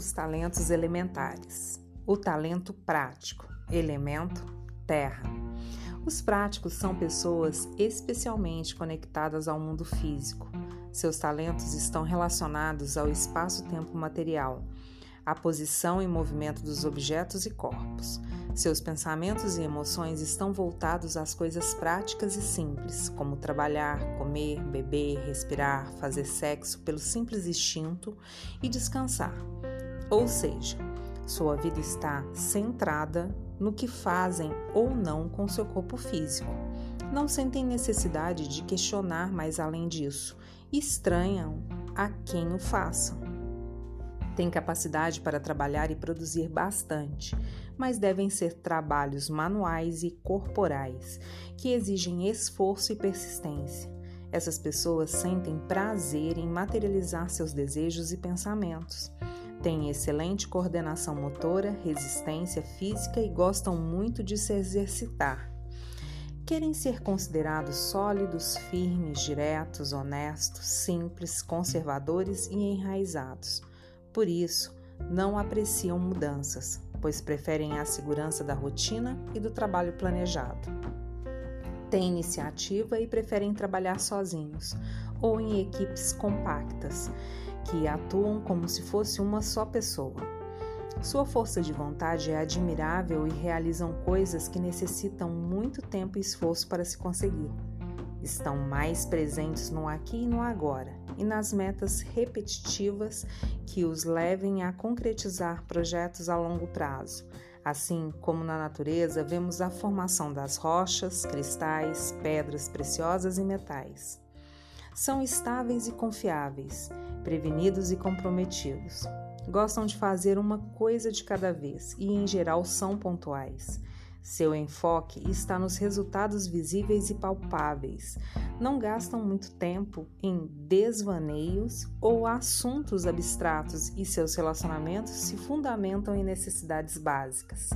os talentos elementares. O talento prático, elemento terra. Os práticos são pessoas especialmente conectadas ao mundo físico. Seus talentos estão relacionados ao espaço-tempo material, à posição e movimento dos objetos e corpos. Seus pensamentos e emoções estão voltados às coisas práticas e simples, como trabalhar, comer, beber, respirar, fazer sexo pelo simples instinto e descansar. Ou seja, sua vida está centrada no que fazem ou não com seu corpo físico. Não sentem necessidade de questionar mais além disso estranham a quem o façam. Têm capacidade para trabalhar e produzir bastante, mas devem ser trabalhos manuais e corporais, que exigem esforço e persistência. Essas pessoas sentem prazer em materializar seus desejos e pensamentos. Têm excelente coordenação motora, resistência física e gostam muito de se exercitar. Querem ser considerados sólidos, firmes, diretos, honestos, simples, conservadores e enraizados. Por isso, não apreciam mudanças, pois preferem a segurança da rotina e do trabalho planejado. Têm iniciativa e preferem trabalhar sozinhos ou em equipes compactas que atuam como se fosse uma só pessoa. Sua força de vontade é admirável e realizam coisas que necessitam muito tempo e esforço para se conseguir. Estão mais presentes no aqui e no agora e nas metas repetitivas que os levem a concretizar projetos a longo prazo. Assim como na natureza, vemos a formação das rochas, cristais, pedras preciosas e metais. São estáveis e confiáveis, prevenidos e comprometidos. Gostam de fazer uma coisa de cada vez e, em geral, são pontuais. Seu enfoque está nos resultados visíveis e palpáveis. Não gastam muito tempo em desvaneios ou assuntos abstratos e seus relacionamentos se fundamentam em necessidades básicas.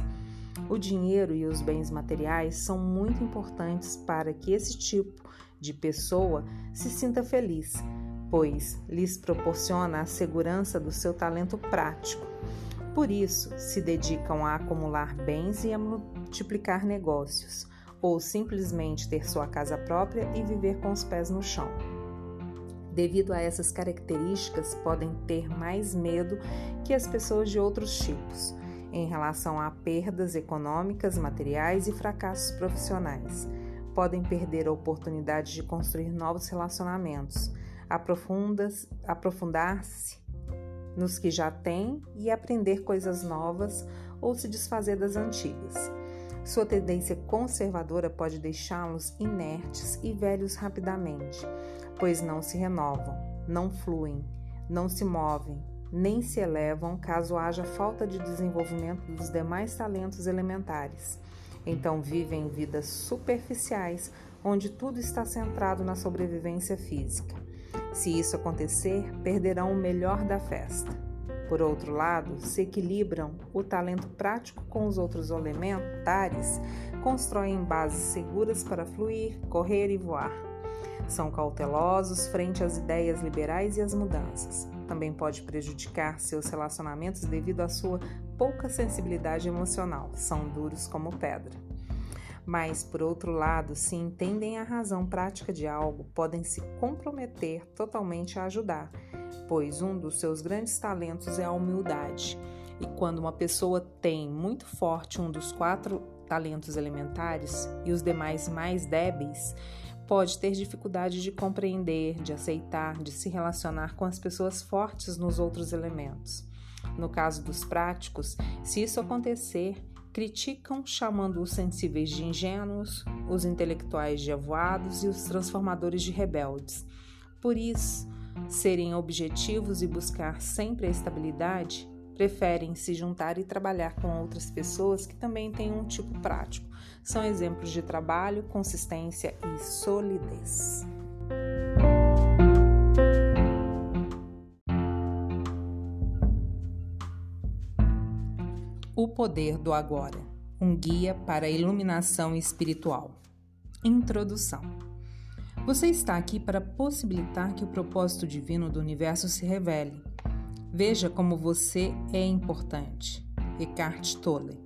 O dinheiro e os bens materiais são muito importantes para que esse tipo de pessoa se sinta feliz, pois lhes proporciona a segurança do seu talento prático. Por isso, se dedicam a acumular bens e a multiplicar negócios, ou simplesmente ter sua casa própria e viver com os pés no chão. Devido a essas características, podem ter mais medo que as pessoas de outros tipos em relação a perdas econômicas, materiais e fracassos profissionais podem perder a oportunidade de construir novos relacionamentos, aprofundar-se nos que já têm e aprender coisas novas ou se desfazer das antigas. Sua tendência conservadora pode deixá-los inertes e velhos rapidamente, pois não se renovam, não fluem, não se movem, nem se elevam caso haja falta de desenvolvimento dos demais talentos elementares. Então vivem vidas superficiais, onde tudo está centrado na sobrevivência física. Se isso acontecer, perderão o melhor da festa. Por outro lado, se equilibram o talento prático com os outros elementares, constroem bases seguras para fluir, correr e voar. São cautelosos frente às ideias liberais e às mudanças. Também pode prejudicar seus relacionamentos devido à sua pouca sensibilidade emocional, são duros como pedra. Mas, por outro lado, se entendem a razão prática de algo, podem se comprometer totalmente a ajudar, pois um dos seus grandes talentos é a humildade. E quando uma pessoa tem muito forte um dos quatro talentos elementares e os demais mais débeis, pode ter dificuldade de compreender, de aceitar, de se relacionar com as pessoas fortes nos outros elementos. No caso dos práticos, se isso acontecer, criticam chamando os sensíveis de ingênuos, os intelectuais de avoados e os transformadores de rebeldes. Por isso, serem objetivos e buscar sempre a estabilidade, preferem se juntar e trabalhar com outras pessoas que também têm um tipo prático. São exemplos de trabalho, consistência e solidez. O poder do agora. Um guia para a iluminação espiritual. Introdução. Você está aqui para possibilitar que o propósito divino do universo se revele. Veja como você é importante. Eckhart Tolle.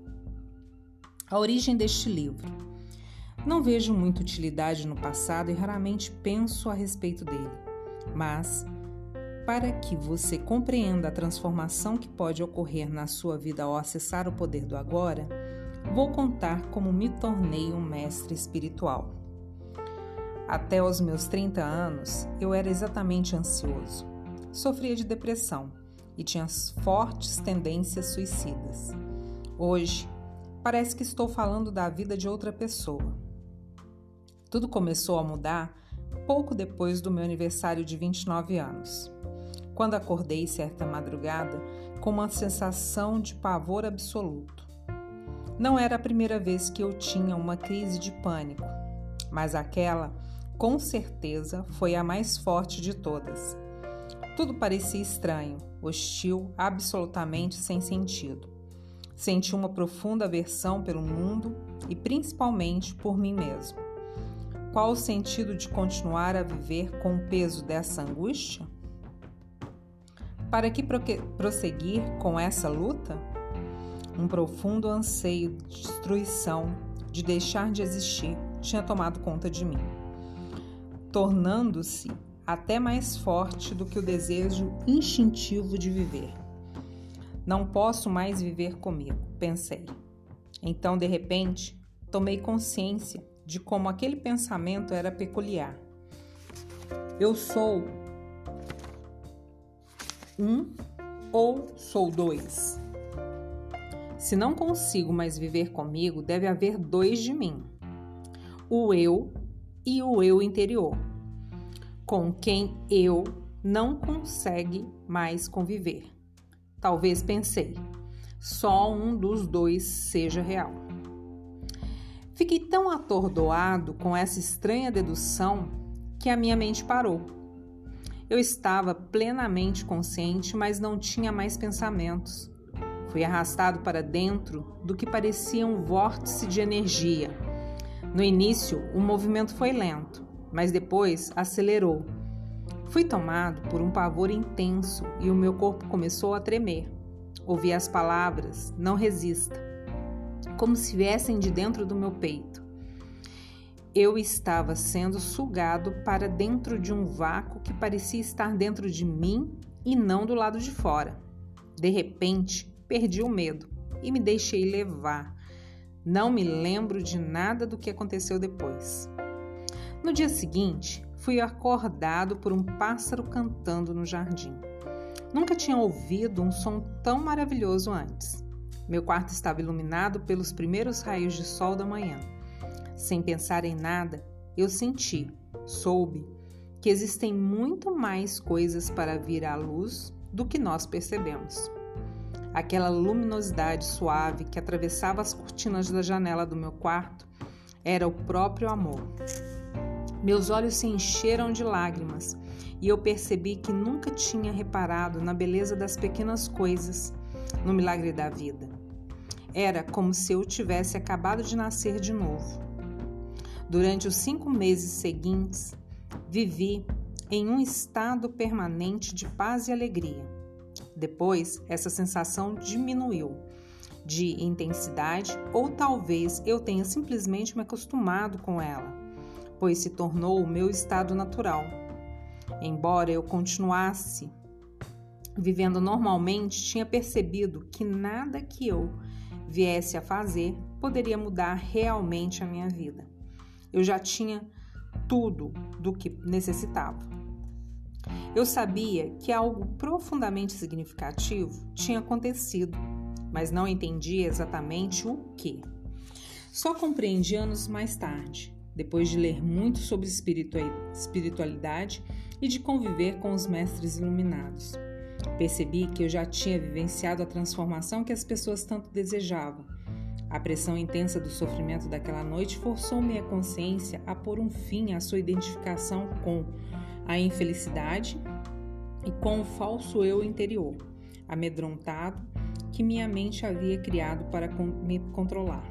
A origem deste livro. Não vejo muita utilidade no passado e raramente penso a respeito dele, mas para que você compreenda a transformação que pode ocorrer na sua vida ao acessar o poder do agora, vou contar como me tornei um mestre espiritual. Até os meus 30 anos, eu era exatamente ansioso. Sofria de depressão e tinha fortes tendências suicidas. Hoje, parece que estou falando da vida de outra pessoa. Tudo começou a mudar pouco depois do meu aniversário de 29 anos quando acordei certa madrugada com uma sensação de pavor absoluto. Não era a primeira vez que eu tinha uma crise de pânico, mas aquela, com certeza, foi a mais forte de todas. Tudo parecia estranho, hostil, absolutamente sem sentido. Senti uma profunda aversão pelo mundo e principalmente por mim mesmo. Qual o sentido de continuar a viver com o peso dessa angústia? Para que prosseguir com essa luta? Um profundo anseio de destruição, de deixar de existir, tinha tomado conta de mim, tornando-se até mais forte do que o desejo instintivo de viver. Não posso mais viver comigo, pensei. Então, de repente, tomei consciência de como aquele pensamento era peculiar. Eu sou um ou sou dois? Se não consigo mais viver comigo, deve haver dois de mim: o eu e o eu interior, com quem eu não consegue mais conviver. Talvez pensei, só um dos dois seja real. Fiquei tão atordoado com essa estranha dedução que a minha mente parou eu estava plenamente consciente, mas não tinha mais pensamentos. Fui arrastado para dentro do que parecia um vórtice de energia. No início, o movimento foi lento, mas depois acelerou. Fui tomado por um pavor intenso e o meu corpo começou a tremer. Ouvi as palavras: não resista, como se viessem de dentro do meu peito eu estava sendo sugado para dentro de um vácuo que parecia estar dentro de mim e não do lado de fora. De repente, perdi o medo e me deixei levar. Não me lembro de nada do que aconteceu depois. No dia seguinte, fui acordado por um pássaro cantando no jardim. Nunca tinha ouvido um som tão maravilhoso antes. Meu quarto estava iluminado pelos primeiros raios de sol da manhã. Sem pensar em nada, eu senti, soube, que existem muito mais coisas para vir à luz do que nós percebemos. Aquela luminosidade suave que atravessava as cortinas da janela do meu quarto era o próprio amor. Meus olhos se encheram de lágrimas e eu percebi que nunca tinha reparado na beleza das pequenas coisas, no milagre da vida. Era como se eu tivesse acabado de nascer de novo. Durante os cinco meses seguintes, vivi em um estado permanente de paz e alegria. Depois, essa sensação diminuiu de intensidade, ou talvez eu tenha simplesmente me acostumado com ela, pois se tornou o meu estado natural. Embora eu continuasse vivendo normalmente, tinha percebido que nada que eu viesse a fazer poderia mudar realmente a minha vida. Eu já tinha tudo do que necessitava. Eu sabia que algo profundamente significativo tinha acontecido, mas não entendia exatamente o que. Só compreendi anos mais tarde, depois de ler muito sobre espiritualidade e de conviver com os mestres iluminados. Percebi que eu já tinha vivenciado a transformação que as pessoas tanto desejavam a pressão intensa do sofrimento daquela noite forçou minha consciência a pôr um fim à sua identificação com a infelicidade e com o falso eu interior, amedrontado, que minha mente havia criado para me controlar.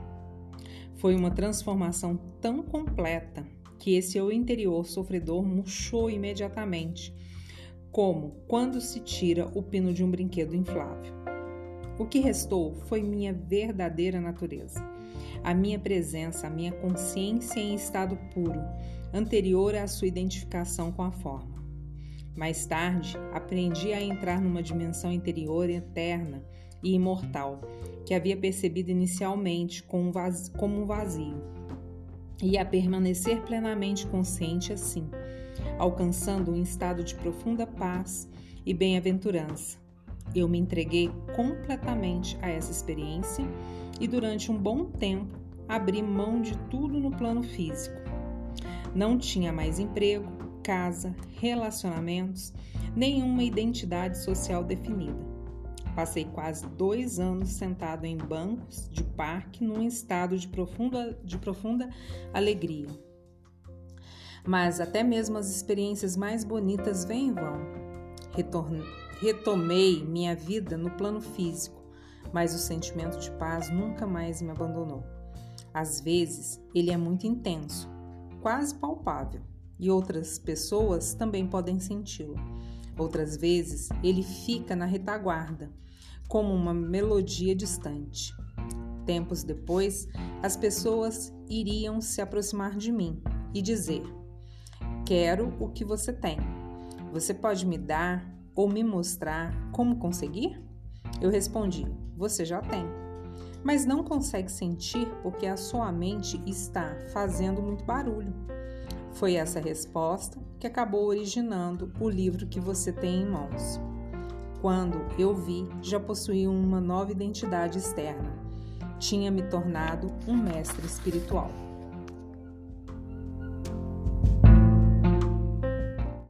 Foi uma transformação tão completa que esse eu interior sofredor murchou imediatamente, como quando se tira o pino de um brinquedo inflável. O que restou foi minha verdadeira natureza, a minha presença, a minha consciência em estado puro, anterior à sua identificação com a forma. Mais tarde, aprendi a entrar numa dimensão interior eterna e imortal, que havia percebido inicialmente como um vazio, e a permanecer plenamente consciente assim, alcançando um estado de profunda paz e bem-aventurança. Eu me entreguei completamente a essa experiência e durante um bom tempo abri mão de tudo no plano físico. Não tinha mais emprego, casa, relacionamentos, nenhuma identidade social definida. Passei quase dois anos sentado em bancos de parque num estado de profunda, de profunda alegria. Mas até mesmo as experiências mais bonitas vêm em vão. Retorne, retomei minha vida no plano físico, mas o sentimento de paz nunca mais me abandonou. Às vezes, ele é muito intenso, quase palpável, e outras pessoas também podem senti-lo. Outras vezes, ele fica na retaguarda como uma melodia distante. Tempos depois, as pessoas iriam se aproximar de mim e dizer: Quero o que você tem. Você pode me dar ou me mostrar como conseguir? Eu respondi: Você já tem. Mas não consegue sentir porque a sua mente está fazendo muito barulho. Foi essa resposta que acabou originando o livro que você tem em mãos. Quando eu vi, já possuía uma nova identidade externa. Tinha me tornado um mestre espiritual.